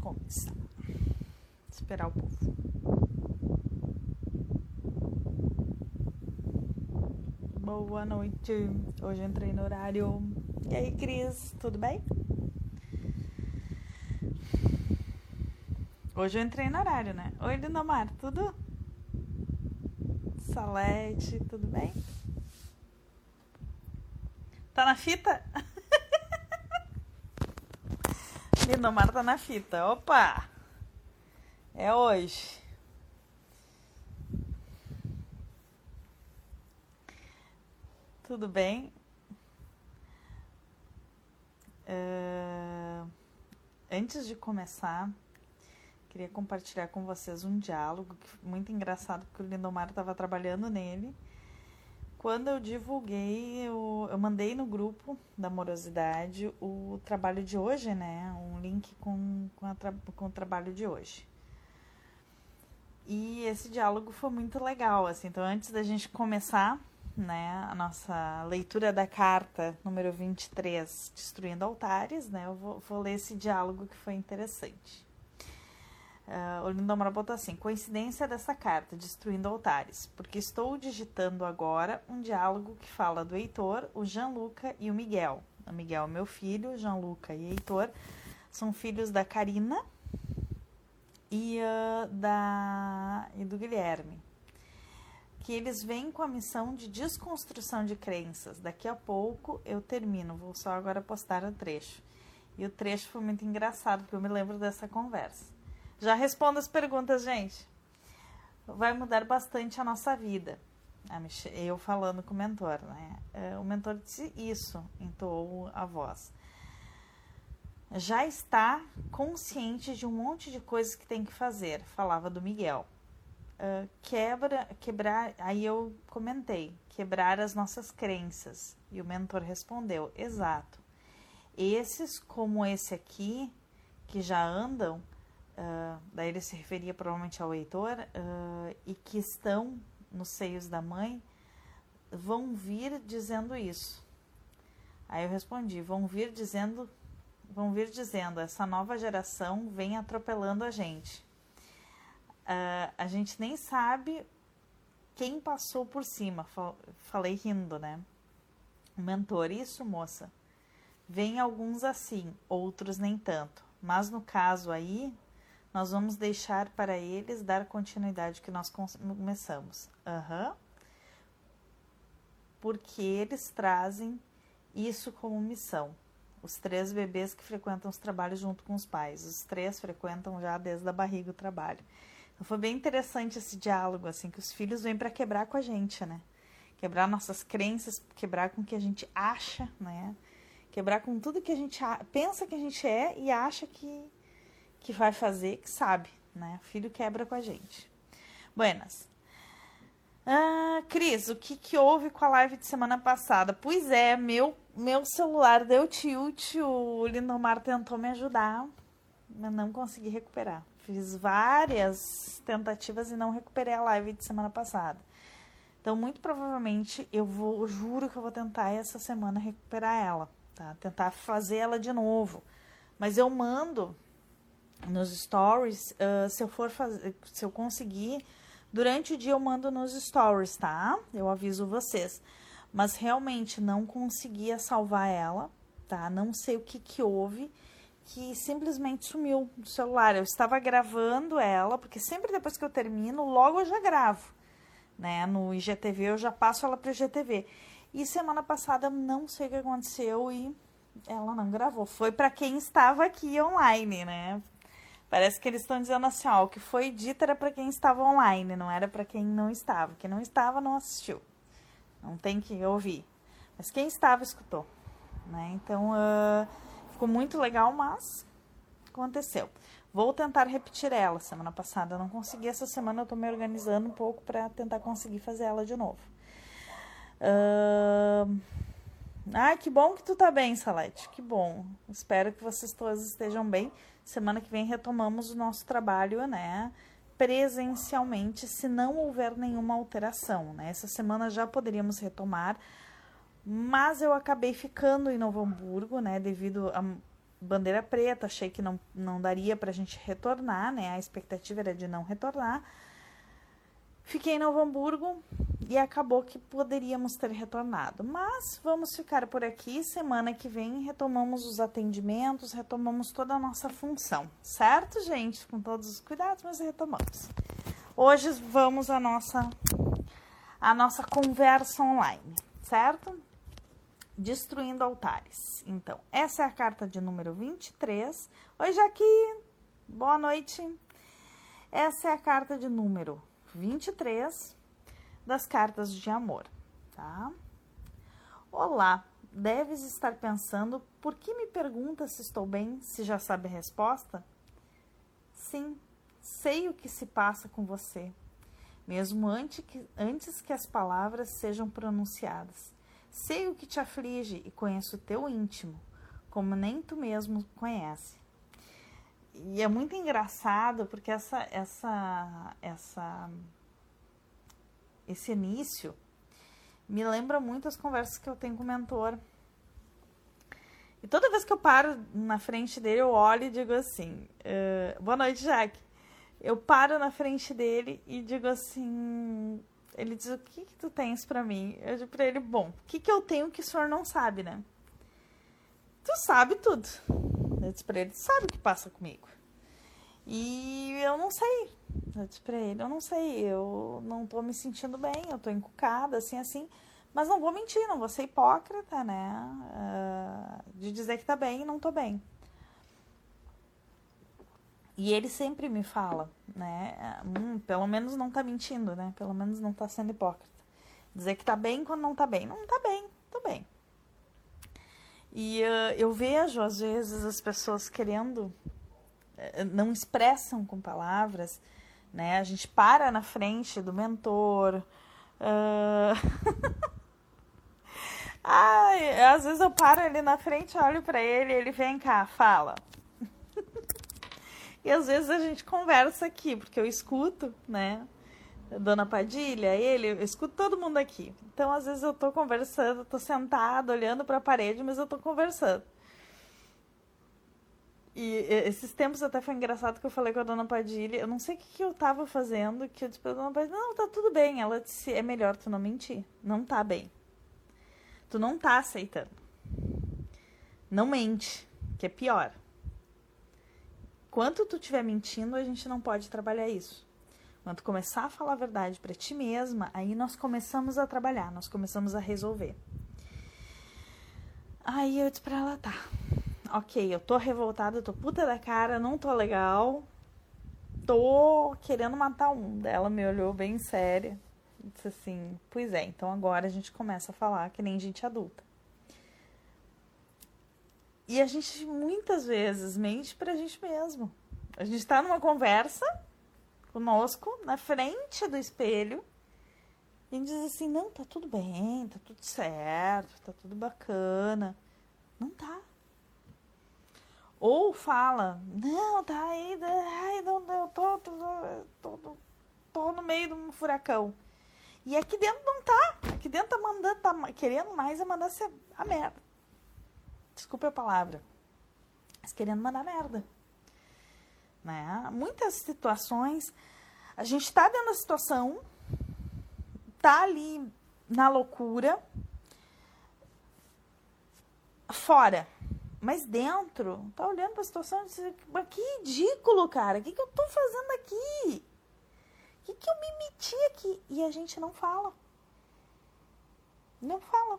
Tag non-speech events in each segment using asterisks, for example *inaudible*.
Começar. Esperar o povo. Boa noite. Hoje entrei no horário. E aí, Cris, tudo bem? Hoje eu entrei no horário, né? Oi, Lindomar, tudo? Salete, tudo bem? Tá na fita? *laughs* Lindomar tá na fita. Opa! É hoje. Tudo bem? Uh, antes de começar, queria compartilhar com vocês um diálogo muito engraçado, porque o Lindomar estava trabalhando nele. Quando eu divulguei, eu, eu mandei no grupo da Morosidade o trabalho de hoje, né? Um link com, com, com o trabalho de hoje. E esse diálogo foi muito legal, assim. Então, antes da gente começar, né, a nossa leitura da carta número 23, Destruindo Altares, né? Eu vou, vou ler esse diálogo que foi interessante. Uh, o Lindomar botou assim: coincidência dessa carta, destruindo altares, porque estou digitando agora um diálogo que fala do Heitor, o Gianluca e o Miguel. O Miguel é meu filho, Gianluca e Heitor são filhos da Karina e, uh, da, e do Guilherme. Que eles vêm com a missão de desconstrução de crenças. Daqui a pouco eu termino, vou só agora postar o trecho. E o trecho foi muito engraçado, porque eu me lembro dessa conversa. Já respondo as perguntas, gente. Vai mudar bastante a nossa vida. Eu falando com o mentor, né? É, o mentor disse isso, entoou a voz. Já está consciente de um monte de coisas que tem que fazer, falava do Miguel. Uh, quebra, quebrar, aí eu comentei, quebrar as nossas crenças. E o mentor respondeu, exato. Esses, como esse aqui, que já andam, uh, daí ele se referia provavelmente ao Heitor, uh, e que estão nos seios da mãe, vão vir dizendo isso. Aí eu respondi, vão vir dizendo, vão vir dizendo, essa nova geração vem atropelando a gente. Uh, a gente nem sabe quem passou por cima, falei rindo, né? O mentor, isso, moça. Vem alguns assim, outros nem tanto. Mas no caso aí, nós vamos deixar para eles dar continuidade que nós começamos. Uhum. Porque eles trazem isso como missão. Os três bebês que frequentam os trabalhos junto com os pais. Os três frequentam já desde a barriga o trabalho. Então foi bem interessante esse diálogo, assim, que os filhos vêm para quebrar com a gente, né? Quebrar nossas crenças, quebrar com o que a gente acha, né? Quebrar com tudo que a gente pensa que a gente é e acha que que vai fazer, que sabe, né? Filho quebra com a gente. Buenas. Ah, Cris, o que, que houve com a live de semana passada? Pois é, meu, meu celular deu tilt, o Lindomar tentou me ajudar, mas não consegui recuperar. Fiz várias tentativas e não recuperei a live de semana passada. Então, muito provavelmente, eu vou, juro que eu vou tentar essa semana recuperar ela, tá? Tentar fazer ela de novo. Mas eu mando nos stories, uh, se eu for fazer, se eu conseguir, durante o dia eu mando nos stories, tá? Eu aviso vocês. Mas realmente não conseguia salvar ela, tá? Não sei o que que houve, que simplesmente sumiu do celular. Eu estava gravando ela, porque sempre depois que eu termino, logo eu já gravo, né? No IGTV eu já passo ela para o IGTV. E semana passada não sei o que aconteceu e ela não gravou. Foi para quem estava aqui online, né? Parece que eles estão dizendo assim, ó, o que foi dito era para quem estava online, não era para quem não estava. Quem não estava não assistiu. Não tem que ouvir. Mas quem estava escutou, né? Então, uh, ficou muito legal, mas aconteceu. Vou tentar repetir ela. Semana passada eu não consegui, essa semana eu tô me organizando um pouco para tentar conseguir fazer ela de novo. Uh... Ai, que bom que tu tá bem, Salete. Que bom. Espero que vocês todos estejam bem. Semana que vem retomamos o nosso trabalho, né? Presencialmente, se não houver nenhuma alteração, né? Essa semana já poderíamos retomar, mas eu acabei ficando em Novo Hamburgo, né? Devido a bandeira preta, achei que não, não daria para a gente retornar, né? A expectativa era de não retornar. Fiquei em Novo Hamburgo e acabou que poderíamos ter retornado. Mas vamos ficar por aqui. Semana que vem retomamos os atendimentos, retomamos toda a nossa função, certo, gente? Com todos os cuidados, mas retomamos. Hoje vamos à nossa a nossa conversa online, certo? Destruindo altares. Então, essa é a carta de número 23. Oi, Jaqui. Boa noite. Essa é a carta de número 23 das cartas de amor, tá? Olá, deves estar pensando por que me pergunta se estou bem, se já sabe a resposta? Sim, sei o que se passa com você, mesmo antes que, antes que as palavras sejam pronunciadas. Sei o que te aflige e conheço o teu íntimo, como nem tu mesmo conhece e é muito engraçado porque essa essa essa esse início me lembra muito as conversas que eu tenho com o mentor. E toda vez que eu paro na frente dele, eu olho e digo assim: uh, Boa noite, Jack. Eu paro na frente dele e digo assim: Ele diz, O que, que tu tens para mim? Eu digo pra ele: Bom, o que, que eu tenho que o senhor não sabe, né? Tu sabe tudo. Eu disse pra ele, sabe o que passa comigo. E eu não sei. Eu disse pra ele, eu não sei, eu não tô me sentindo bem, eu tô encucada, assim, assim. Mas não vou mentir, não vou ser hipócrita, né? Uh, de dizer que tá bem e não tô bem. E ele sempre me fala, né? Hum, pelo menos não tá mentindo, né? Pelo menos não tá sendo hipócrita. Dizer que tá bem quando não tá bem. Não tá bem, tô bem. E uh, eu vejo, às vezes, as pessoas querendo, uh, não expressam com palavras, né? A gente para na frente do mentor. Uh... *laughs* Ai, às vezes eu paro ali na frente, olho para ele, ele vem cá, fala. *laughs* e às vezes a gente conversa aqui, porque eu escuto, né? Dona Padilha, ele, eu escuto todo mundo aqui. Então, às vezes eu tô conversando, tô sentada, olhando para a parede, mas eu tô conversando. E esses tempos até foi engraçado que eu falei com a dona Padilha, eu não sei o que, que eu tava fazendo, que eu disse pra dona Padilha, não, tá tudo bem. Ela disse, é melhor tu não mentir. Não tá bem. Tu não tá aceitando. Não mente, que é pior. Enquanto tu estiver mentindo, a gente não pode trabalhar isso. Quando começar a falar a verdade para ti mesma, aí nós começamos a trabalhar, nós começamos a resolver. Aí eu disse pra ela, tá. Ok, eu tô revoltada, eu tô puta da cara, não tô legal. Tô querendo matar um. Ela me olhou bem séria. Disse assim, pois é, então agora a gente começa a falar que nem gente adulta. E a gente muitas vezes mente pra gente mesmo. A gente tá numa conversa conosco na frente do espelho e diz assim: não, tá tudo bem, tá tudo certo, tá tudo bacana. Não tá. Ou fala: não, tá aí, ai, não, eu tô, tô, tô, tô, no meio de um furacão. E aqui dentro não tá. Aqui dentro tá mandando, tá querendo mais é mandar ser a merda. Desculpe a palavra. Mas querendo mandar merda. Né? Muitas situações, a gente está dentro da situação, tá ali na loucura, fora. Mas dentro, tá olhando para a situação e diz, mas que ridículo, cara. O que, que eu tô fazendo aqui? O que, que eu me meti aqui? E a gente não fala. Não fala.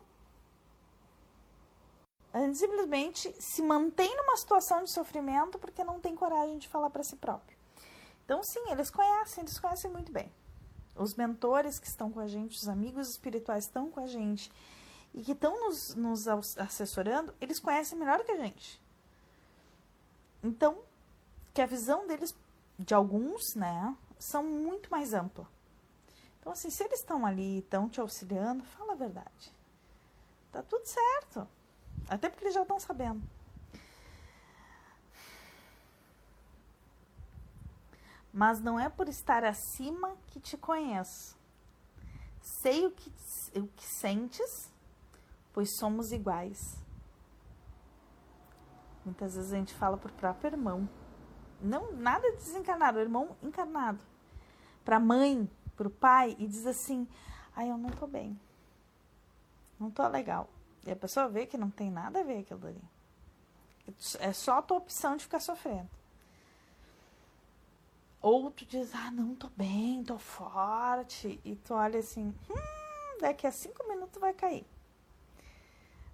Gente simplesmente se mantém numa situação de sofrimento porque não tem coragem de falar para si próprio. Então, sim, eles conhecem, eles conhecem muito bem. Os mentores que estão com a gente, os amigos espirituais estão com a gente e que estão nos, nos assessorando, eles conhecem melhor que a gente. Então, que a visão deles, de alguns, né, são muito mais ampla. Então, assim, se eles estão ali, estão te auxiliando, fala a verdade. Tá tudo certo. Até porque eles já estão sabendo. Mas não é por estar acima que te conheço. Sei o que, o que sentes, pois somos iguais. Muitas vezes a gente fala pro próprio irmão. Não, nada desencarnado, o irmão encarnado. Pra mãe, pro pai, e diz assim: ai, eu não tô bem. Não tô legal. E a pessoa vê que não tem nada a ver aquilo ali. É só a tua opção de ficar sofrendo. Ou tu diz, ah, não, tô bem, tô forte. E tu olha assim, hum, daqui a cinco minutos vai cair.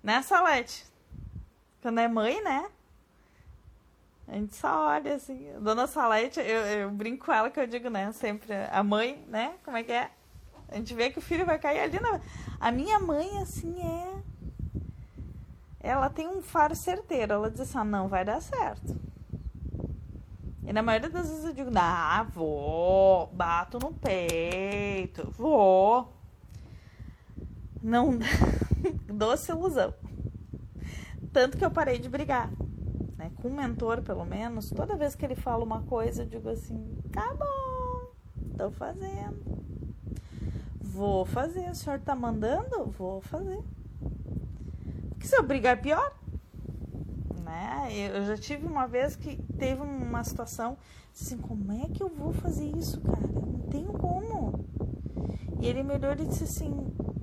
Né, Salete? Quando é mãe, né? A gente só olha assim. Dona Salete, eu, eu brinco com ela que eu digo, né? Sempre a mãe, né? Como é que é? A gente vê que o filho vai cair ali na. A minha mãe, assim, é. Ela tem um faro certeiro. Ela diz assim: ah, não vai dar certo. E na maioria das vezes eu digo, ah, vou, bato no peito, vou. Não *laughs* doce ilusão. Tanto que eu parei de brigar. Né? Com o mentor, pelo menos, toda vez que ele fala uma coisa, eu digo assim, tá bom, tô fazendo. Vou fazer. O senhor tá mandando? Vou fazer. Porque se eu brigar é pior né? Eu já tive uma vez que teve uma situação assim, como é que eu vou fazer isso, cara? Não tenho como. E ele me olhou e disse assim,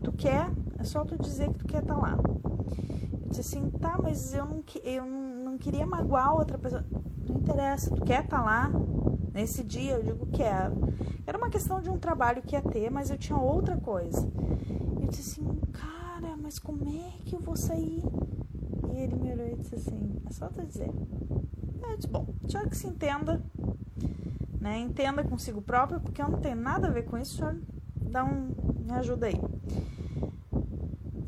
tu quer? É só tu dizer que tu quer estar tá lá. Eu disse assim, tá, mas eu não, eu não queria magoar outra pessoa. Não interessa, tu quer estar tá lá? Nesse dia eu digo quero. Era uma questão de um trabalho que ia ter, mas eu tinha outra coisa. Eu disse assim, mas como é que eu vou sair? E ele me olhou e disse assim: É só tu dizer. Eu disse: Bom, já que se entenda, né? Entenda consigo próprio, porque eu não tenho nada a ver com isso, senhor dá um. Me ajuda aí.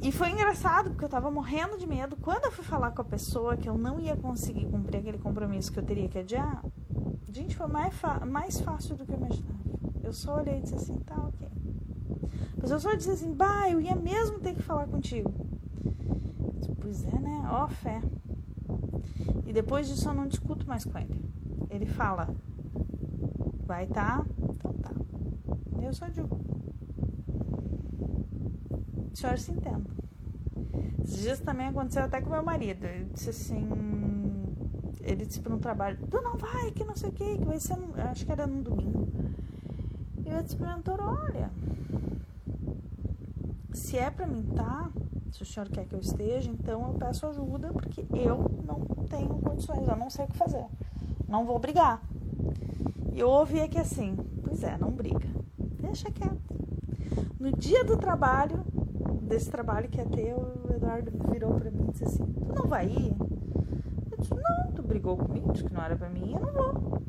E foi engraçado, porque eu tava morrendo de medo. Quando eu fui falar com a pessoa que eu não ia conseguir cumprir aquele compromisso que eu teria que adiar, gente, foi mais, mais fácil do que eu imaginava. Eu só olhei e disse assim: Tá, ok. Mas eu só disse assim: Bah, eu ia mesmo ter que falar contigo. Pois é, né? Ó, fé. E depois disso eu não discuto mais com ele. Ele fala, vai tá? Então tá. Eu só digo. O senhor se entenda. Esses dias também aconteceu até com meu marido. Ele disse assim. Ele disse para um trabalho: Tu não vai, que não sei o que, que vai ser. Acho que era no domingo. E eu disse para o Olha, se é para mim tá, se o senhor quer que eu esteja, então eu peço ajuda, porque eu não tenho condições, eu não sei o que fazer. Não vou brigar. E eu ouvi aqui assim: pois é, não briga. Deixa quieto. No dia do trabalho, desse trabalho que ia ter, o Eduardo virou para mim e disse assim: Tu não vai ir? Eu disse: Não, tu brigou comigo, disse que não era para mim, eu não vou.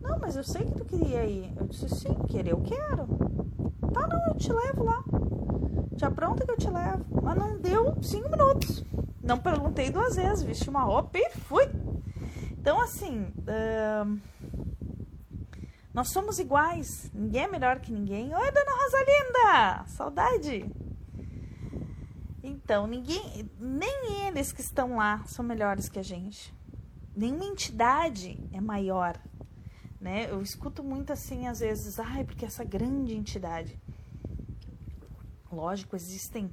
Não, mas eu sei que tu queria ir. Eu disse: Sim, querer eu quero. Tá, não, eu te levo lá. Já pronta que eu te levo. Mas não deu cinco minutos. Não perguntei duas vezes, vesti uma roupa e fui. Então, assim, uh, nós somos iguais. Ninguém é melhor que ninguém. Oi, dona Rosalinda! Saudade! Então, ninguém, nem eles que estão lá são melhores que a gente. Nenhuma entidade é maior. Né? Eu escuto muito assim, às vezes, ai, porque essa grande entidade. Lógico, existem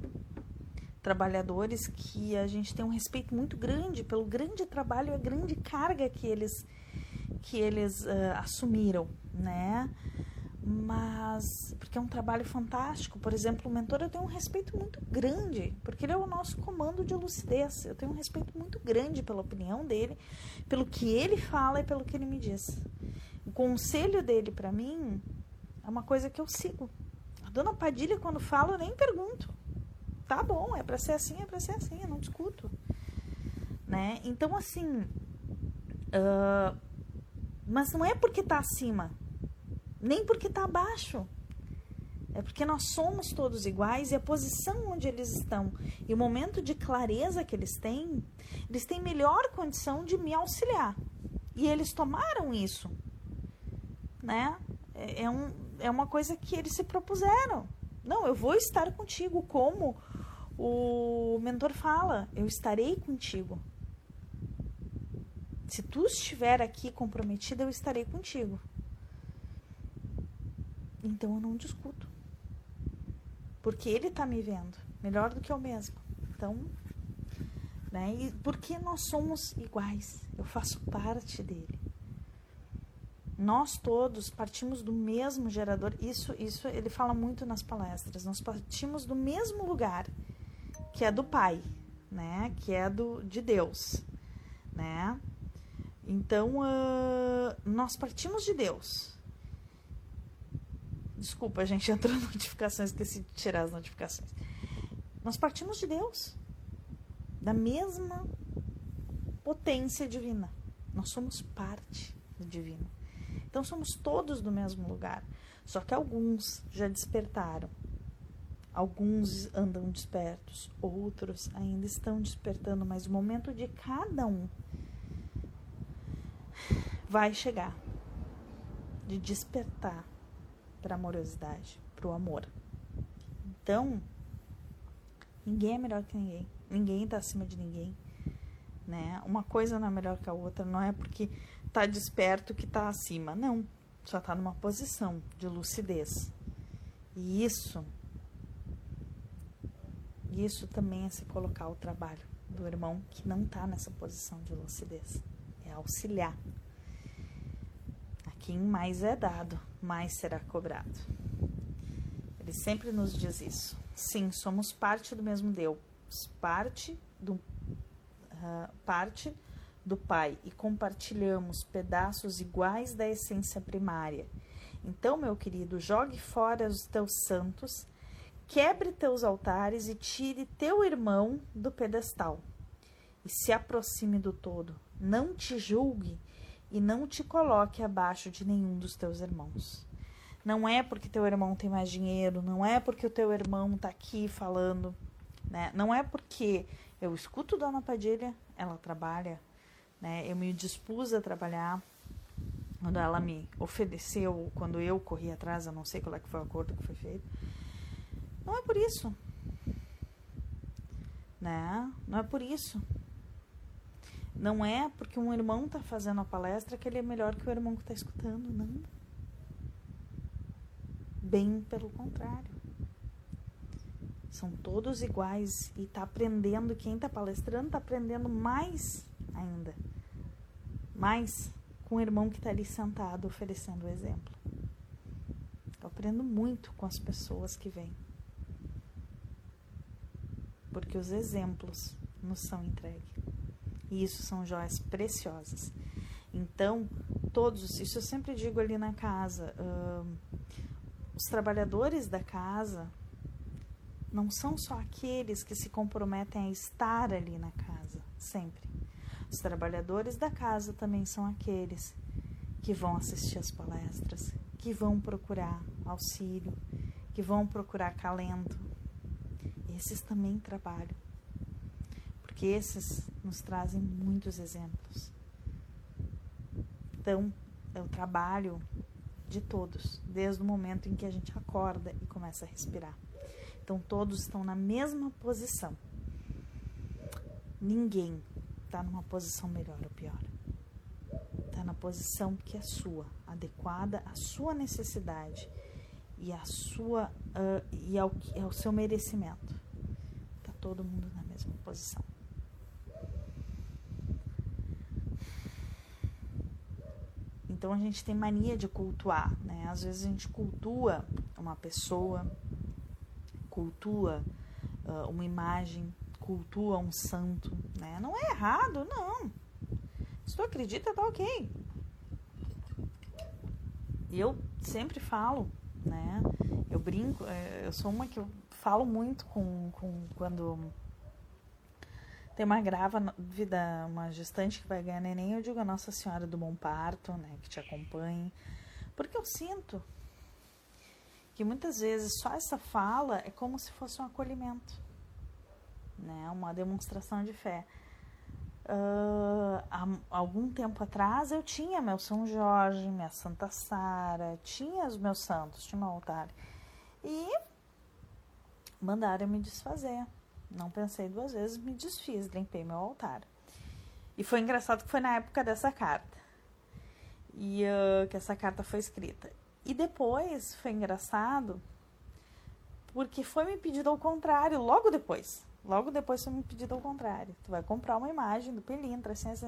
trabalhadores que a gente tem um respeito muito grande pelo grande trabalho e a grande carga que eles que eles uh, assumiram, né? Mas porque é um trabalho fantástico. Por exemplo, o mentor eu tenho um respeito muito grande, porque ele é o nosso comando de lucidez. Eu tenho um respeito muito grande pela opinião dele, pelo que ele fala e pelo que ele me diz. O conselho dele para mim é uma coisa que eu sigo. Dona Padilha, quando fala, eu nem pergunto. Tá bom, é para ser assim, é para ser assim, eu não discuto. Né? Então, assim. Uh, mas não é porque tá acima, nem porque tá abaixo. É porque nós somos todos iguais e a posição onde eles estão e o momento de clareza que eles têm, eles têm melhor condição de me auxiliar. E eles tomaram isso, né? É, é um, é uma coisa que eles se propuseram. Não, eu vou estar contigo, como o mentor fala, eu estarei contigo. Se tu estiver aqui comprometida, eu estarei contigo. Então eu não discuto. Porque ele está me vendo melhor do que eu mesmo. Então, Né? E porque nós somos iguais, eu faço parte dele. Nós todos partimos do mesmo gerador. Isso, isso ele fala muito nas palestras. Nós partimos do mesmo lugar, que é do Pai, né? Que é do de Deus, né? Então, uh, nós partimos de Deus. Desculpa, a *laughs* gente entrou notificações, esqueci de tirar as notificações. Nós partimos de Deus, da mesma potência divina. Nós somos parte do divino. Então, somos todos do mesmo lugar. Só que alguns já despertaram. Alguns andam despertos, outros ainda estão despertando, mas o momento de cada um vai chegar de despertar para a amorosidade, para o amor. Então, ninguém é melhor que ninguém, ninguém está acima de ninguém, né? Uma coisa não é melhor que a outra, não é porque está desperto que está acima, não. Só está numa posição de lucidez. E isso, isso também é se colocar o trabalho do irmão que não está nessa posição de lucidez, é auxiliar quem mais é dado, mais será cobrado. Ele sempre nos diz isso. Sim, somos parte do mesmo Deus, parte do, uh, parte do Pai e compartilhamos pedaços iguais da essência primária. Então, meu querido, jogue fora os teus santos, quebre teus altares e tire teu irmão do pedestal. E se aproxime do todo. Não te julgue e não te coloque abaixo de nenhum dos teus irmãos. Não é porque teu irmão tem mais dinheiro, não é porque o teu irmão tá aqui falando, né? Não é porque eu escuto Dona Padilha, ela trabalha, né? Eu me dispus a trabalhar quando ela me ofereceu, quando eu corri atrás, eu não sei qual é que foi o acordo que foi feito. Não é por isso. Né? Não é por isso. Não é porque um irmão está fazendo a palestra que ele é melhor que o irmão que está escutando, não. Bem pelo contrário. São todos iguais e está aprendendo, quem está palestrando está aprendendo mais ainda. Mais com o irmão que está ali sentado oferecendo o exemplo. Eu aprendo muito com as pessoas que vêm. Porque os exemplos nos são entregues. E isso são joias preciosas. Então, todos, isso eu sempre digo ali na casa, uh, os trabalhadores da casa não são só aqueles que se comprometem a estar ali na casa, sempre. Os trabalhadores da casa também são aqueles que vão assistir as palestras, que vão procurar auxílio, que vão procurar calento. Esses também trabalham porque esses nos trazem muitos exemplos. Então, é o trabalho de todos, desde o momento em que a gente acorda e começa a respirar. Então, todos estão na mesma posição. Ninguém está numa posição melhor ou pior. Está na posição que é sua, adequada à sua necessidade e à sua uh, e ao, ao seu merecimento. Está todo mundo na mesma posição. Então a gente tem mania de cultuar, né? Às vezes a gente cultua uma pessoa, cultua uh, uma imagem, cultua um santo, né? Não é errado, não. Se tu acredita, tá ok. E eu sempre falo, né? Eu brinco, eh, eu sou uma que eu falo muito com, com quando tem uma grávida, uma gestante que vai ganhar neném, eu digo a Nossa Senhora do Bom Parto, né, que te acompanhe. Porque eu sinto que muitas vezes só essa fala é como se fosse um acolhimento, né, uma demonstração de fé. Uh, há algum tempo atrás eu tinha meu São Jorge, minha Santa Sara, tinha os meus santos, tinha um altar. E mandaram me desfazer. Não pensei duas vezes, me desfiz, limpei meu altar. E foi engraçado que foi na época dessa carta. E uh, que essa carta foi escrita. E depois foi engraçado Porque foi me pedido ao contrário, logo depois. Logo depois foi me pedido ao contrário. Tu vai comprar uma imagem do Pelintra, assim, assim.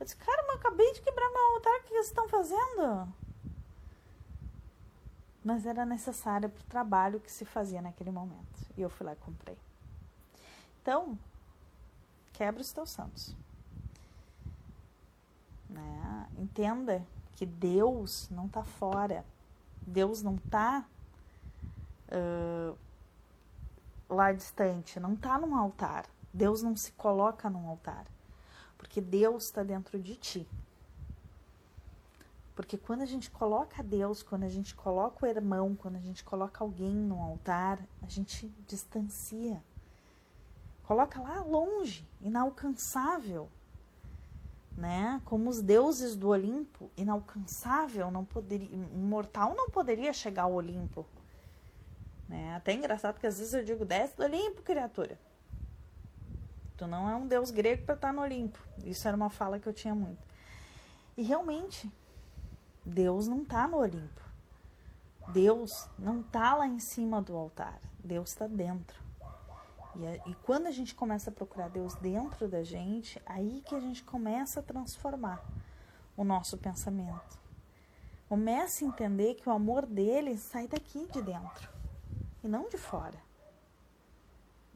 Eu disse, cara, mas acabei de quebrar meu altar, o que vocês estão fazendo? Mas era necessária para o trabalho que se fazia naquele momento. E eu fui lá e comprei. Então, quebra os teus santos. Né? Entenda que Deus não está fora. Deus não está uh, lá distante, não está num altar. Deus não se coloca num altar. Porque Deus está dentro de ti. Porque quando a gente coloca Deus, quando a gente coloca o irmão, quando a gente coloca alguém no altar, a gente distancia. Coloca lá longe, inalcançável. Né? Como os deuses do Olimpo, inalcançável, não poderia, um mortal não poderia chegar ao Olimpo. Né? Até engraçado que às vezes eu digo, desce do Olimpo, criatura. Tu não é um deus grego para estar no Olimpo. Isso era uma fala que eu tinha muito. E realmente, Deus não está no Olimpo. Deus não está lá em cima do altar. Deus está dentro. E, e, quando a gente começa a procurar Deus dentro da gente, aí que a gente começa a transformar o nosso pensamento. Começa a entender que o amor dele sai daqui de dentro e não de fora.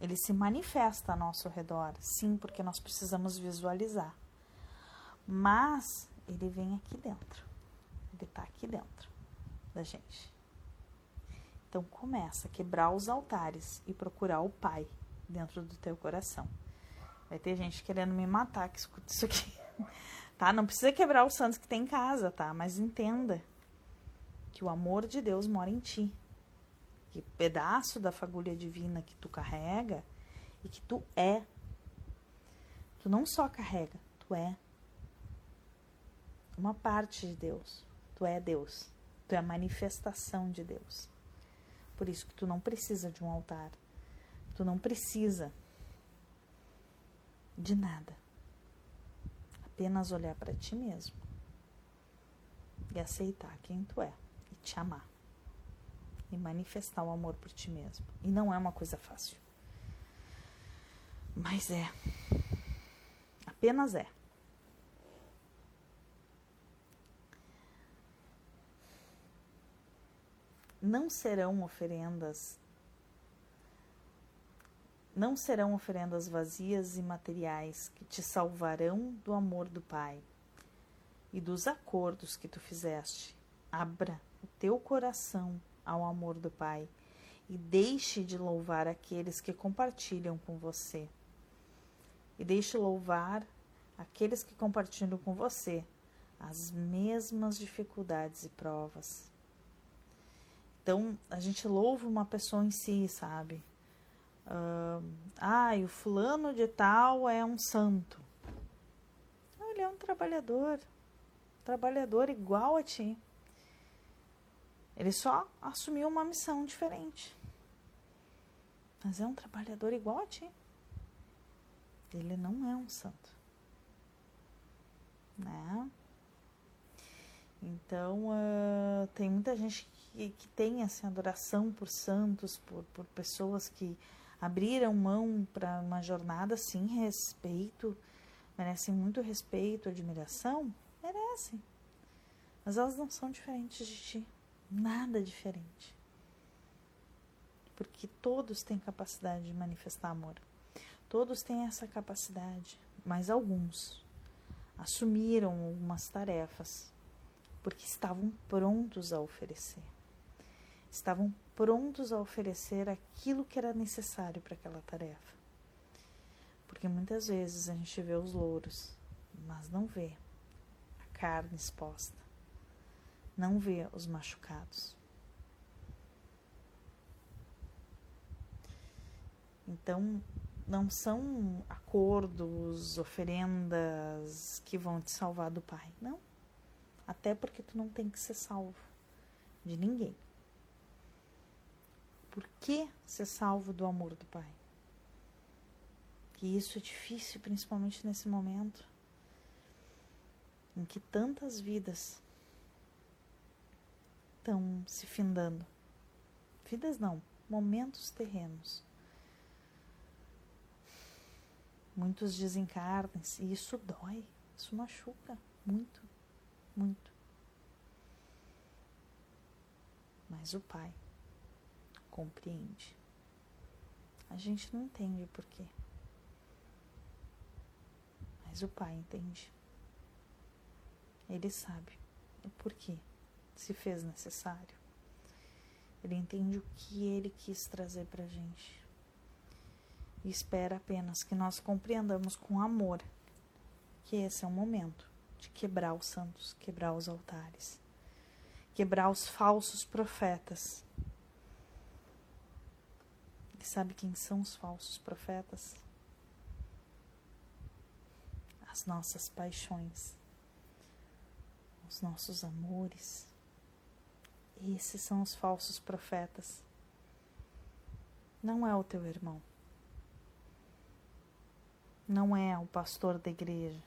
Ele se manifesta ao nosso redor, sim, porque nós precisamos visualizar. Mas ele vem aqui dentro. Ele está aqui dentro da gente. Então começa a quebrar os altares e procurar o Pai dentro do teu coração. Vai ter gente querendo me matar que escuta isso aqui. *laughs* Tá? Não precisa quebrar os santos que tem em casa, tá? Mas entenda que o amor de Deus mora em ti que pedaço da fagulha divina que tu carrega e que tu é. Tu não só carrega, tu é uma parte de Deus. Tu é Deus. Tu é a manifestação de Deus. Por isso que tu não precisa de um altar. Tu não precisa de nada. Apenas olhar para ti mesmo e aceitar quem tu é e te amar e manifestar o amor por ti mesmo. E não é uma coisa fácil. Mas é. Apenas é. Não serão oferendas não serão oferendas vazias e materiais que te salvarão do amor do Pai e dos acordos que tu fizeste. Abra o teu coração ao amor do Pai e deixe de louvar aqueles que compartilham com você. E deixe louvar aqueles que compartilham com você as mesmas dificuldades e provas. Então, a gente louva uma pessoa em si, sabe? Uh, ah, o fulano de tal é um santo. Ele é um trabalhador, trabalhador igual a ti. Ele só assumiu uma missão diferente. Mas é um trabalhador igual a ti. Ele não é um santo. Né? Então, uh, tem muita gente que, que tem essa adoração por santos, por, por pessoas que abriram mão para uma jornada, sim, respeito, merecem muito respeito, admiração, merecem. Mas elas não são diferentes de ti nada diferente. Porque todos têm capacidade de manifestar amor. Todos têm essa capacidade, mas alguns assumiram algumas tarefas porque estavam prontos a oferecer. Estavam prontos a oferecer aquilo que era necessário para aquela tarefa. Porque muitas vezes a gente vê os louros, mas não vê a carne exposta não vê os machucados. Então, não são acordos, oferendas que vão te salvar do Pai. Não. Até porque tu não tem que ser salvo de ninguém. Por que ser salvo do amor do Pai? Que isso é difícil, principalmente nesse momento em que tantas vidas estão se findando. Vidas não, momentos terrenos. Muitos desencarnam-se e isso dói, isso machuca muito, muito. Mas o Pai compreende. A gente não entende por quê. Mas o Pai entende. Ele sabe o porquê se fez necessário. Ele entende o que ele quis trazer para a gente. E espera apenas que nós compreendamos com amor que esse é o momento de quebrar os santos, quebrar os altares, quebrar os falsos profetas. E sabe quem são os falsos profetas? As nossas paixões, os nossos amores, esses são os falsos profetas. Não é o teu irmão. Não é o pastor da igreja.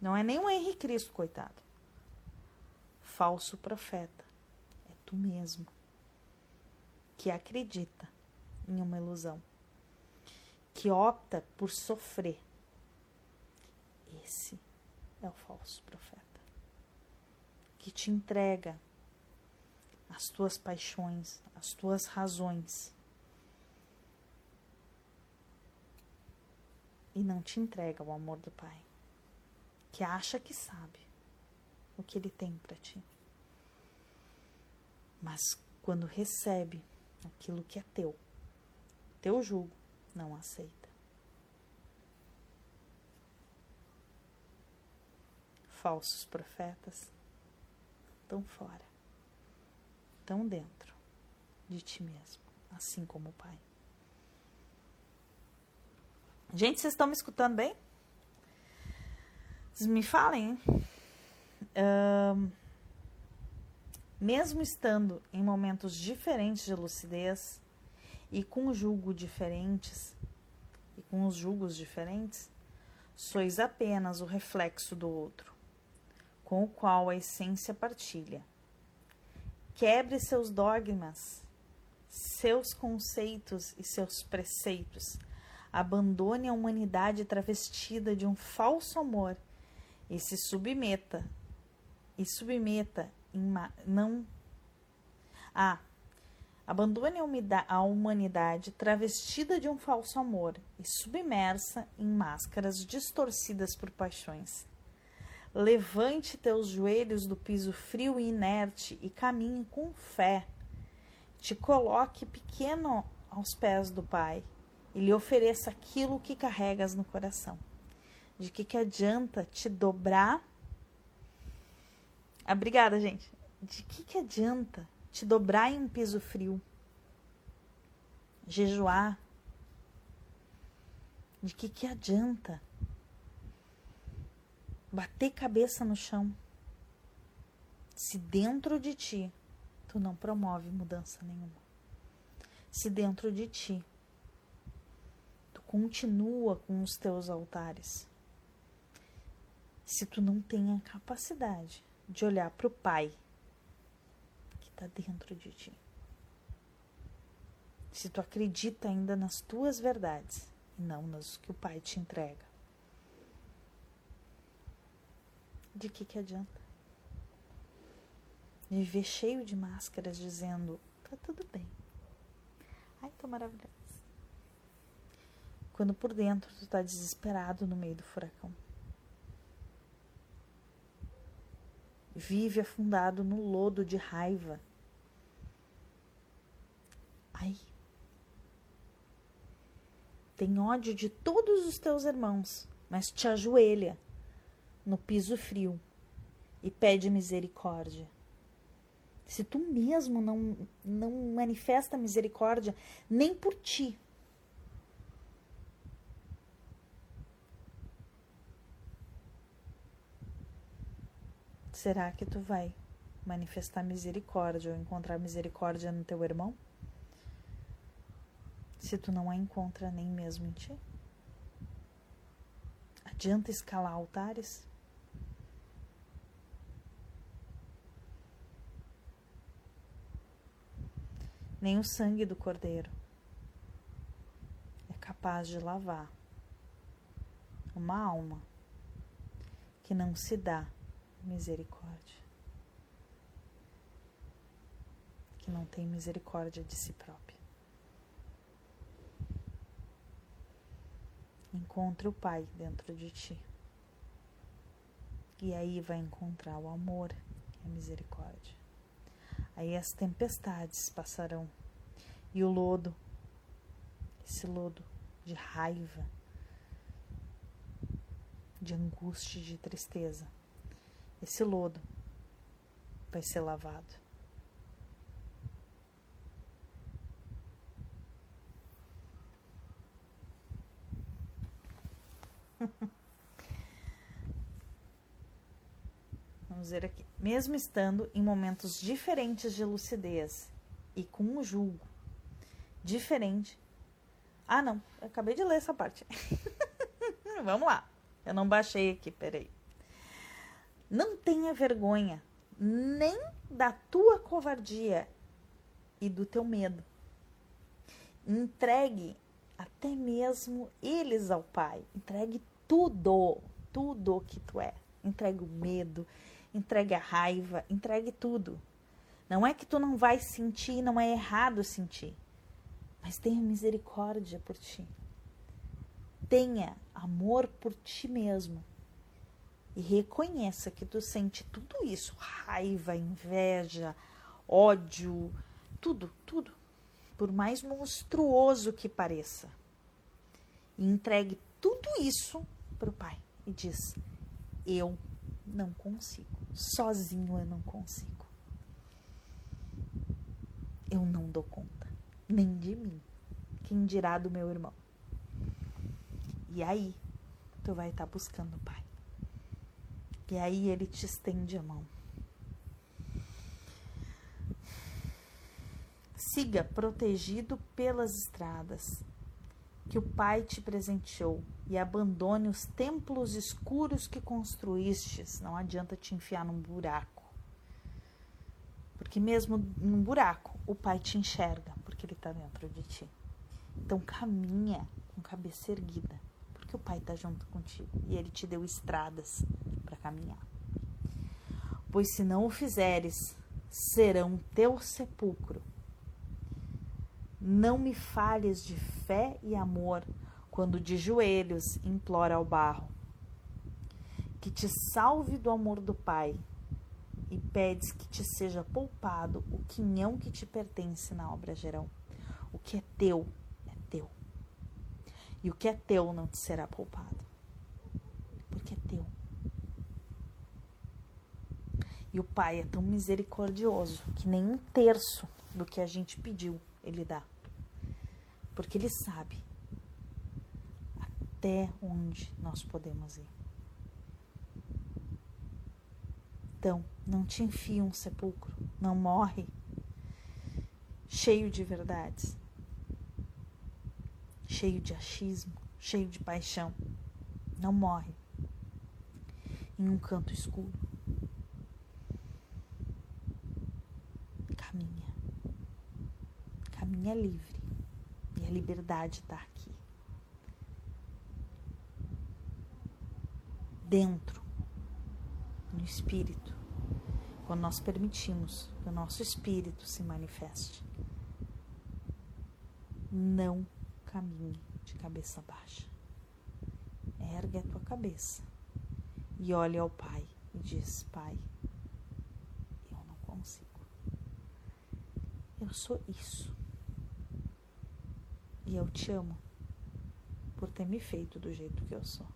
Não é nem o Henrique Cristo, coitado. Falso profeta. É tu mesmo que acredita em uma ilusão, que opta por sofrer. Esse é o falso profeta que te entrega as tuas paixões, as tuas razões. E não te entrega o amor do Pai, que acha que sabe o que ele tem para ti. Mas quando recebe aquilo que é teu, teu jugo, não aceita. Falsos profetas estão fora estão dentro de ti mesmo, assim como o Pai. Gente, vocês estão me escutando bem? Vocês me falem, um, mesmo estando em momentos diferentes de lucidez e com julgo diferentes e com os julgos diferentes, sois apenas o reflexo do outro, com o qual a essência partilha Quebre seus dogmas, seus conceitos e seus preceitos. Abandone a humanidade travestida de um falso amor e se submeta. E submeta não ah, abandone a humanidade travestida de um falso amor e submersa em máscaras distorcidas por paixões. Levante teus joelhos do piso frio e inerte e caminhe com fé. Te coloque pequeno aos pés do Pai e lhe ofereça aquilo que carregas no coração. De que, que adianta te dobrar? Obrigada, gente. De que, que adianta te dobrar em um piso frio? Jejuar? De que, que adianta bater cabeça no chão. Se dentro de ti tu não promove mudança nenhuma. Se dentro de ti tu continua com os teus altares. Se tu não tem a capacidade de olhar para o Pai que está dentro de ti. Se tu acredita ainda nas tuas verdades e não nas que o Pai te entrega. De que, que adianta? Viver cheio de máscaras dizendo: tá tudo bem. Ai, tô maravilhosa. Quando por dentro tu tá desesperado no meio do furacão. Vive afundado no lodo de raiva. Ai. Tem ódio de todos os teus irmãos, mas te ajoelha no piso frio e pede misericórdia. Se tu mesmo não, não manifesta misericórdia nem por ti, será que tu vai manifestar misericórdia ou encontrar misericórdia no teu irmão? Se tu não a encontra nem mesmo em ti? Adianta escalar altares? Nem o sangue do cordeiro é capaz de lavar uma alma que não se dá misericórdia, que não tem misericórdia de si própria. Encontre o Pai dentro de ti. E aí vai encontrar o amor e a misericórdia. Aí as tempestades passarão e o lodo, esse lodo de raiva, de angústia, de tristeza, esse lodo vai ser lavado. Ver aqui. Mesmo estando em momentos diferentes de lucidez e com um julgo diferente. Ah, não. Eu acabei de ler essa parte. *laughs* Vamos lá. Eu não baixei aqui, peraí. Não tenha vergonha nem da tua covardia e do teu medo. Entregue até mesmo eles ao Pai. Entregue tudo, tudo que tu é. Entregue o medo, entregue a raiva, entregue tudo. Não é que tu não vai sentir, não é errado sentir, mas tenha misericórdia por ti. Tenha amor por ti mesmo e reconheça que tu sente tudo isso, raiva, inveja, ódio, tudo, tudo, por mais monstruoso que pareça. E entregue tudo isso para o Pai e diz: Eu não consigo. Sozinho eu não consigo. Eu não dou conta, nem de mim. Quem dirá do meu irmão? E aí, tu vai estar tá buscando o Pai. E aí ele te estende a mão. Siga protegido pelas estradas que o Pai te presenteou e abandone os templos escuros que construístes. Não adianta te enfiar num buraco. Porque mesmo num buraco, o Pai te enxerga, porque Ele está dentro de ti. Então caminha com cabeça erguida, porque o Pai está junto contigo e Ele te deu estradas para caminhar. Pois se não o fizeres, serão teu sepulcro. Não me falhes de fé e amor quando de joelhos implora ao barro. Que te salve do amor do Pai e pedes que te seja poupado o quinhão que te pertence na obra geral. O que é teu é teu. E o que é teu não te será poupado. Porque é teu. E o Pai é tão misericordioso que nem um terço do que a gente pediu ele dá. Porque ele sabe até onde nós podemos ir. Então, não te enfia um sepulcro, não morre cheio de verdades, cheio de achismo, cheio de paixão. Não morre em um canto escuro. Caminha. Caminha livre. A liberdade está aqui. dentro, no espírito, quando nós permitimos que o nosso espírito se manifeste. Não caminhe de cabeça baixa. Ergue a tua cabeça e olhe ao Pai e diz: Pai, eu não consigo. Eu sou isso. E eu te amo por ter me feito do jeito que eu sou.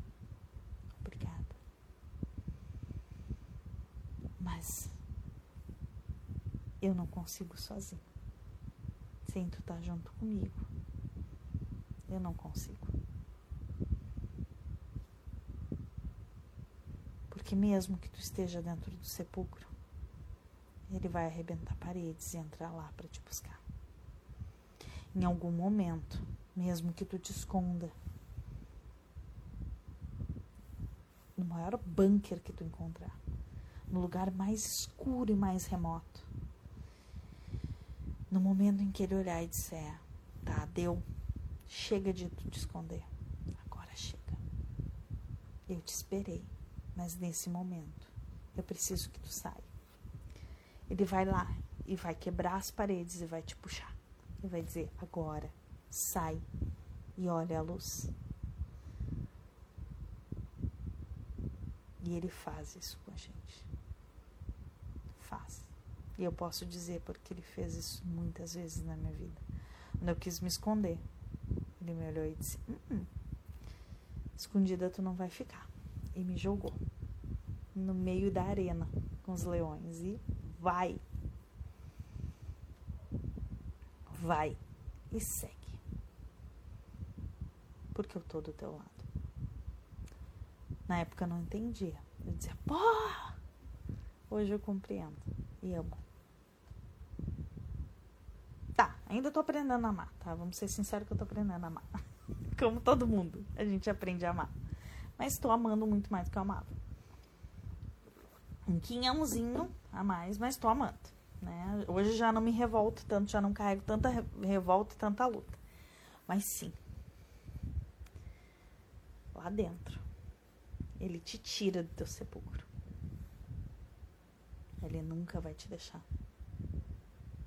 Mas eu não consigo sozinho. Sem tu estar tá junto comigo. Eu não consigo. Porque mesmo que tu esteja dentro do sepulcro, ele vai arrebentar paredes e entrar lá para te buscar. Em algum momento, mesmo que tu te esconda no maior bunker que tu encontrar, no lugar mais escuro e mais remoto. No momento em que ele olhar e disser, tá, deu, chega de te esconder. Agora chega. Eu te esperei, mas nesse momento eu preciso que tu saia. Ele vai lá e vai quebrar as paredes e vai te puxar. E vai dizer: agora, sai e olha a luz. E ele faz isso com a gente. Faz. E eu posso dizer porque ele fez isso muitas vezes na minha vida. Quando eu quis me esconder, ele me olhou e disse: hum, hum, Escondida tu não vai ficar. E me jogou no meio da arena com os leões. E vai. Vai e segue. Porque eu tô do teu lado. Na época eu não entendia. Eu dizia, pô! Hoje eu compreendo e amo. Tá, ainda tô aprendendo a amar, tá? Vamos ser sinceros que eu tô aprendendo a amar. *laughs* Como todo mundo, a gente aprende a amar. Mas tô amando muito mais do que eu amava. Um quinhãozinho a mais, mas tô amando. Né? Hoje já não me revolto tanto, já não carrego tanta revolta e tanta luta. Mas sim, lá dentro, ele te tira do teu sepulcro. Ele nunca vai te deixar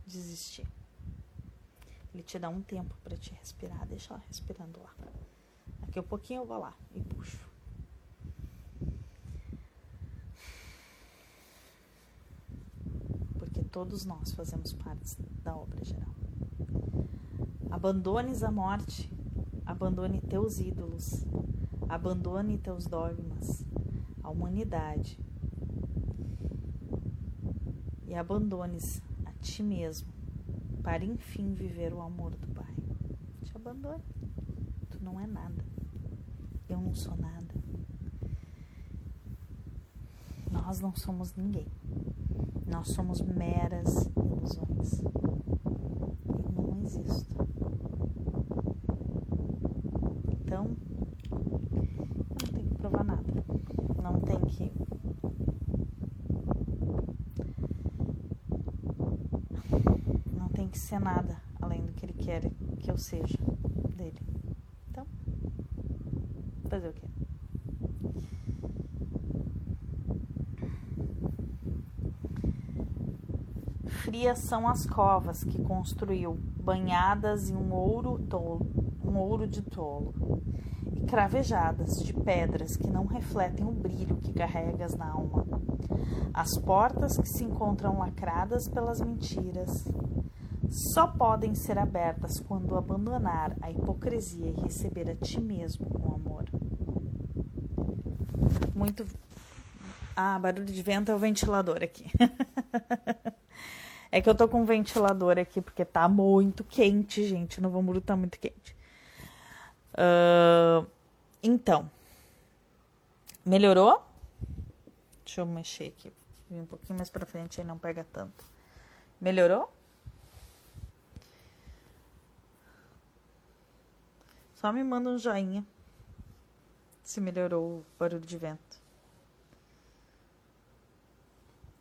desistir. Ele te dá um tempo para te respirar, deixa ela respirando lá. Daqui a pouquinho eu vou lá e puxo. Porque todos nós fazemos parte da obra geral. Abandones a morte, abandone teus ídolos, Abandone teus dogmas, a humanidade e abandones a ti mesmo para enfim viver o amor do Pai. Te abandone. Tu não é nada. Eu não sou nada. Nós não somos ninguém. Nós somos meras ilusões. Eu não existo. Então, provar nada. Não tem que. Não tem que ser nada além do que ele quer que eu seja dele. Então, fazer o quê? São as covas que construiu, banhadas em um ouro tolo, um ouro de tolo cravejadas de pedras que não refletem o brilho que carregas na alma. As portas que se encontram lacradas pelas mentiras só podem ser abertas quando abandonar a hipocrisia e receber a ti mesmo com amor. Muito. Ah, barulho de vento é o ventilador aqui. *laughs* é que eu tô com um ventilador aqui porque tá muito quente, gente. No Vamburu tá muito quente. Uh, então, melhorou? Deixa eu mexer aqui. Um pouquinho mais pra frente aí não pega tanto. Melhorou? Só me manda um joinha se melhorou o barulho de vento.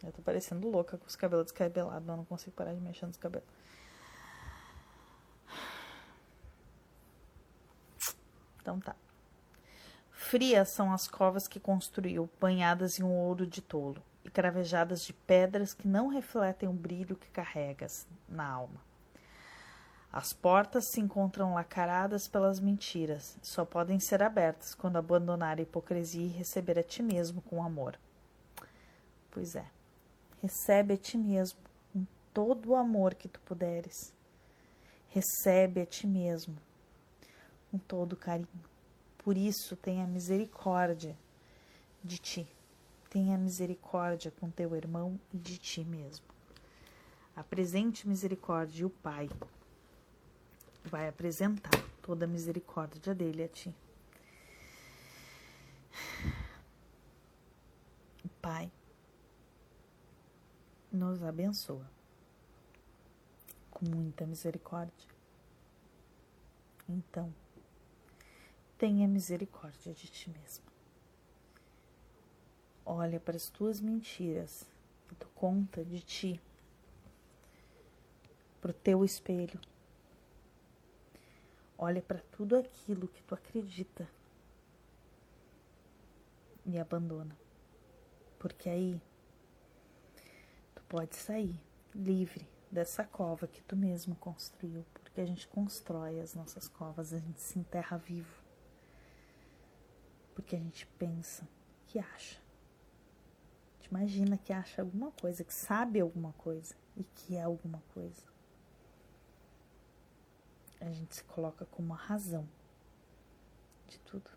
Eu tô parecendo louca com os cabelos descabelados, eu não consigo parar de mexer nos cabelos. Então tá. Frias são as covas que construiu, banhadas em um ouro de tolo e cravejadas de pedras que não refletem o brilho que carregas na alma. As portas se encontram lacradas pelas mentiras, só podem ser abertas quando abandonar a hipocrisia e receber a ti mesmo com amor. Pois é, recebe a ti mesmo com todo o amor que tu puderes. Recebe a ti mesmo com todo o carinho. Por isso, tenha misericórdia de ti. Tenha misericórdia com teu irmão e de ti mesmo. Apresente misericórdia e o Pai vai apresentar toda a misericórdia dele a ti. O Pai nos abençoa com muita misericórdia. Então, tenha misericórdia de ti mesmo. Olha para as tuas mentiras, que tu conta de ti, pro teu espelho. Olha para tudo aquilo que tu acredita e abandona. Porque aí pode sair livre dessa cova que tu mesmo construiu, porque a gente constrói as nossas covas, a gente se enterra vivo. Porque a gente pensa que acha. A gente imagina que acha alguma coisa, que sabe alguma coisa e que é alguma coisa. A gente se coloca como a razão de tudo,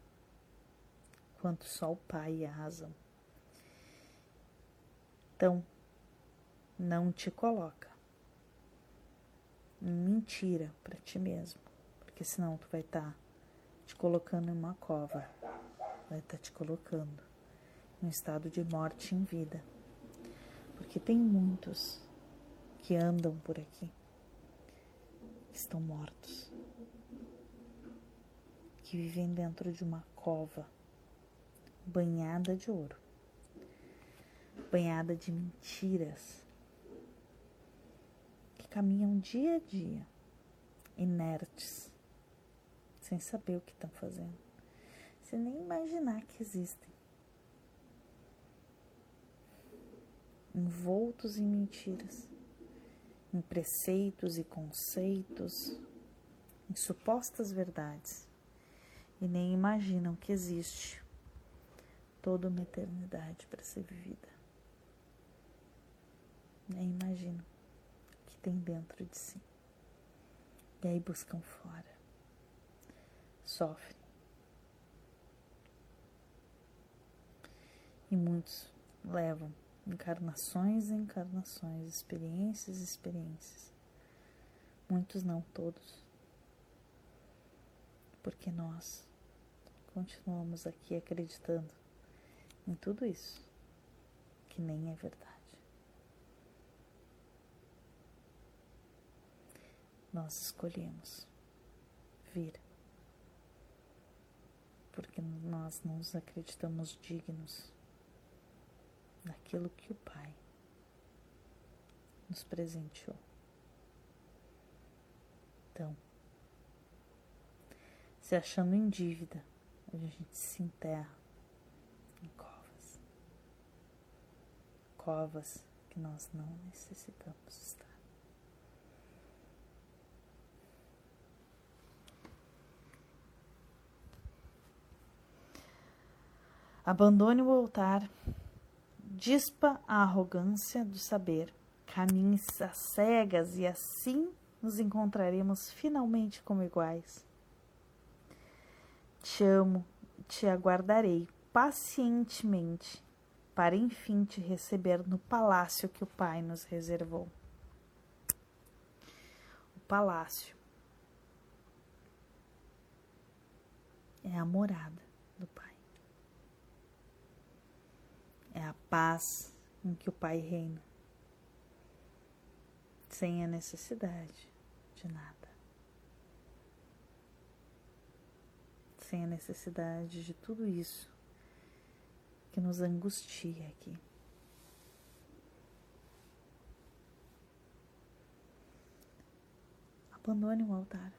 quanto só o Pai é a razão. Então, não te coloca. Mentira para ti mesmo, porque senão tu vai estar tá te colocando em uma cova, vai estar tá te colocando em um estado de morte em vida, porque tem muitos que andam por aqui que estão mortos, que vivem dentro de uma cova banhada de ouro, banhada de mentiras caminham dia a dia, inertes, sem saber o que estão fazendo, sem nem imaginar que existem. Envoltos em mentiras, em preceitos e conceitos, em supostas verdades, e nem imaginam que existe toda uma eternidade para ser vivida. Nem imaginam tem dentro de si. E aí buscam fora. Sofrem. E muitos levam encarnações e encarnações, experiências e experiências. Muitos não, todos. Porque nós continuamos aqui acreditando em tudo isso que nem é verdade. Nós escolhemos vir, porque nós não nos acreditamos dignos daquilo que o Pai nos presenteou. Então, se achando em dívida, a gente se enterra em covas. Covas que nós não necessitamos estar. Abandone o altar, dispa a arrogância do saber, caminhe às cegas e assim nos encontraremos finalmente como iguais. Te amo te aguardarei pacientemente para enfim te receber no palácio que o Pai nos reservou. O palácio é a morada do Pai é a paz em que o Pai reina, sem a necessidade de nada, sem a necessidade de tudo isso que nos angustia aqui. Abandone o altar.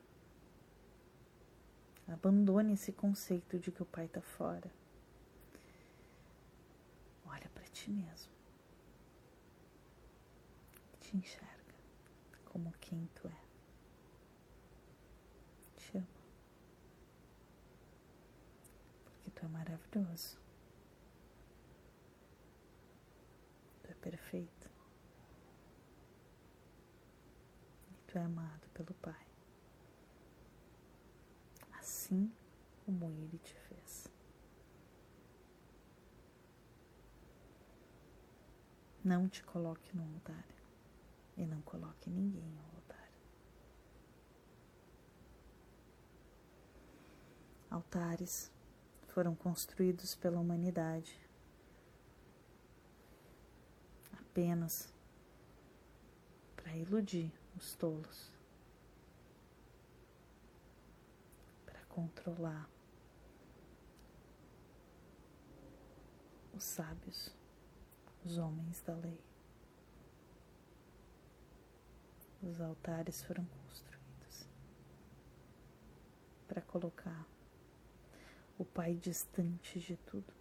Abandone esse conceito de que o Pai está fora ti mesmo. Te enxerga como quem tu é. Te ama. Porque tu é maravilhoso. Tu é perfeito. E tu é amado pelo Pai. Assim como Ele te fez. Não te coloque no altar e não coloque ninguém no altar. Altares foram construídos pela humanidade. Apenas para iludir os tolos, para controlar os sábios os homens da lei, Os altares foram construídos para colocar o Pai distante de tudo.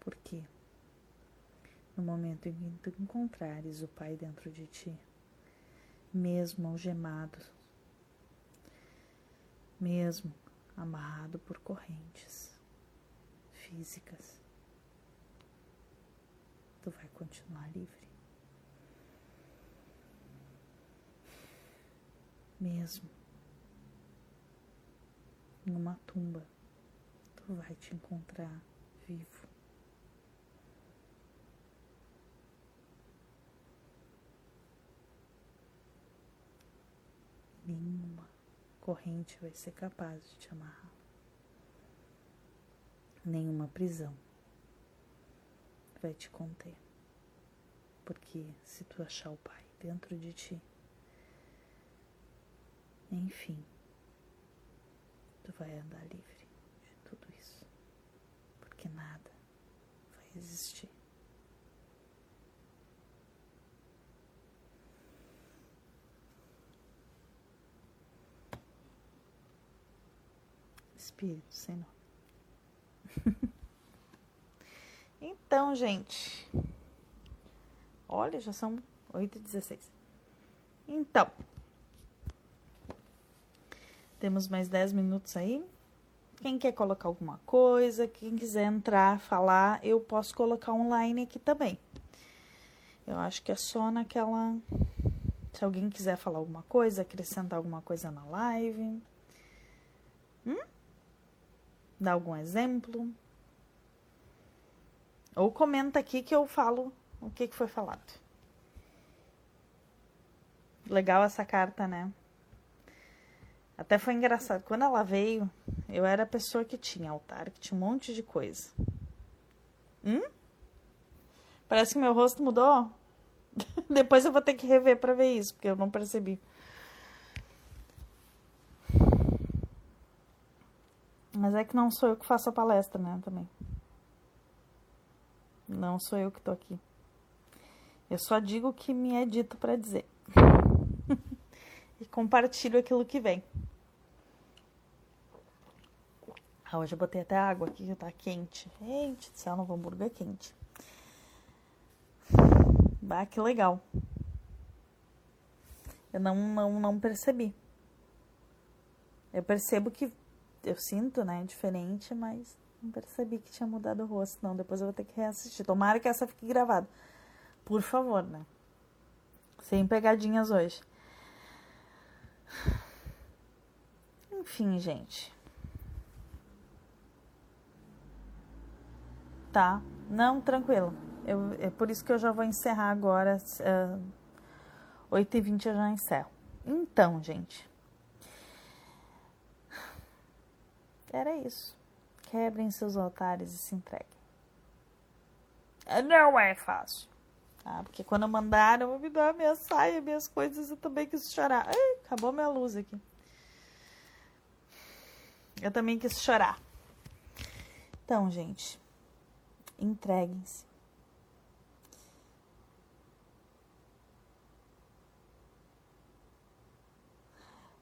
Porque no momento em que encontrares o Pai dentro de ti, mesmo algemado, mesmo amarrado por correntes físicas, tu vai continuar livre. Mesmo numa tumba, tu vai te encontrar vivo. Nenhuma corrente vai ser capaz de te amarrar. Nenhuma prisão vai te conter. Porque se tu achar o Pai dentro de ti, enfim, tu vai andar livre de tudo isso. Porque nada vai existir. Espírito nome. *laughs* então, gente. Olha, já são 8h16. Então. Temos mais 10 minutos aí. Quem quer colocar alguma coisa, quem quiser entrar, falar, eu posso colocar online aqui também. Eu acho que é só naquela. Se alguém quiser falar alguma coisa, acrescentar alguma coisa na live. Hum? Dar algum exemplo. Ou comenta aqui que eu falo o que, que foi falado. Legal essa carta, né? Até foi engraçado. Quando ela veio, eu era a pessoa que tinha altar, que tinha um monte de coisa. Hum? Parece que meu rosto mudou. *laughs* Depois eu vou ter que rever para ver isso, porque eu não percebi. Mas é que não sou eu que faço a palestra, né, também. Não sou eu que tô aqui. Eu só digo o que me é dito para dizer. *laughs* e compartilho aquilo que vem. Ah, hoje eu botei até água aqui que tá quente. Gente do céu, novo hambúrguer é quente. Bah, que legal. Eu não, não, não percebi. Eu percebo que eu sinto, né, diferente, mas não percebi que tinha mudado o rosto, não. Depois eu vou ter que reassistir. Tomara que essa fique gravada. Por favor, né? Sem pegadinhas hoje. Enfim, gente. Tá? Não, tranquilo. Eu, é por isso que eu já vou encerrar agora. Uh, é, 8h20 eu já encerro. Então, gente. Era isso. Quebrem seus altares e se entreguem. Não é fácil. Tá? Porque quando mandaram me dar minha saia, minhas coisas, eu também quis chorar. Ai, acabou minha luz aqui. Eu também quis chorar. Então, gente, entreguem-se.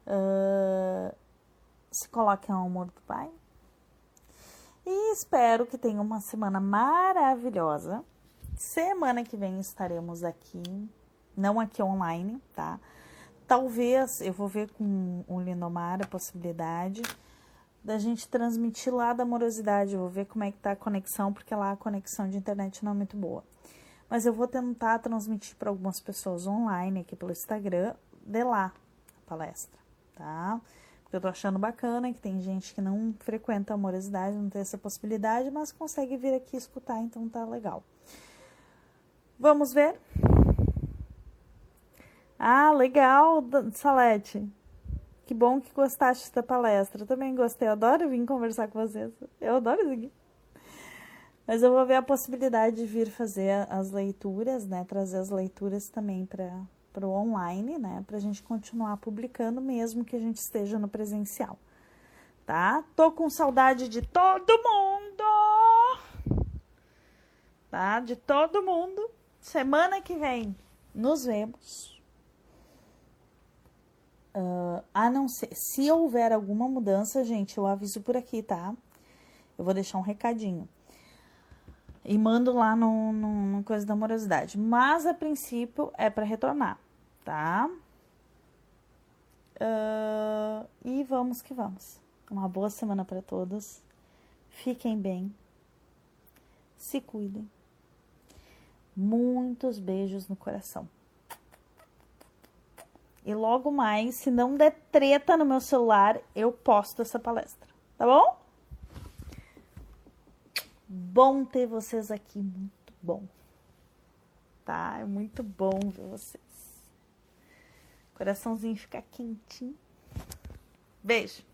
Uh, se coloquem ao amor do Pai. E espero que tenham uma semana maravilhosa. Semana que vem estaremos aqui, não aqui online, tá? Talvez eu vou ver com o Lindomar a possibilidade da gente transmitir lá da amorosidade. Eu vou ver como é que tá a conexão, porque lá a conexão de internet não é muito boa. Mas eu vou tentar transmitir para algumas pessoas online aqui pelo Instagram de lá a palestra, tá? Eu tô achando bacana que tem gente que não frequenta a amorosidade, não tem essa possibilidade, mas consegue vir aqui escutar, então tá legal. Vamos ver? Ah, legal, Salete. Que bom que gostaste da palestra. Eu também gostei. Eu adoro vir conversar com vocês. Eu adoro isso aqui. Mas eu vou ver a possibilidade de vir fazer as leituras, né? Trazer as leituras também para o online, né? Para a gente continuar publicando, mesmo que a gente esteja no presencial. Tá? Tô com saudade de todo mundo! tá? De todo mundo. Semana que vem nos vemos. Uh, a não ser, se houver alguma mudança, gente, eu aviso por aqui, tá? Eu vou deixar um recadinho. E mando lá no, no, no Coisa da Amorosidade. Mas, a princípio, é para retornar, tá? Uh, e vamos que vamos. Uma boa semana para todos. Fiquem bem. Se cuidem. Muitos beijos no coração. E logo mais, se não der treta no meu celular, eu posto essa palestra. Tá bom? Bom ter vocês aqui, muito bom. Tá? É muito bom ver vocês. Coraçãozinho fica quentinho. Beijo.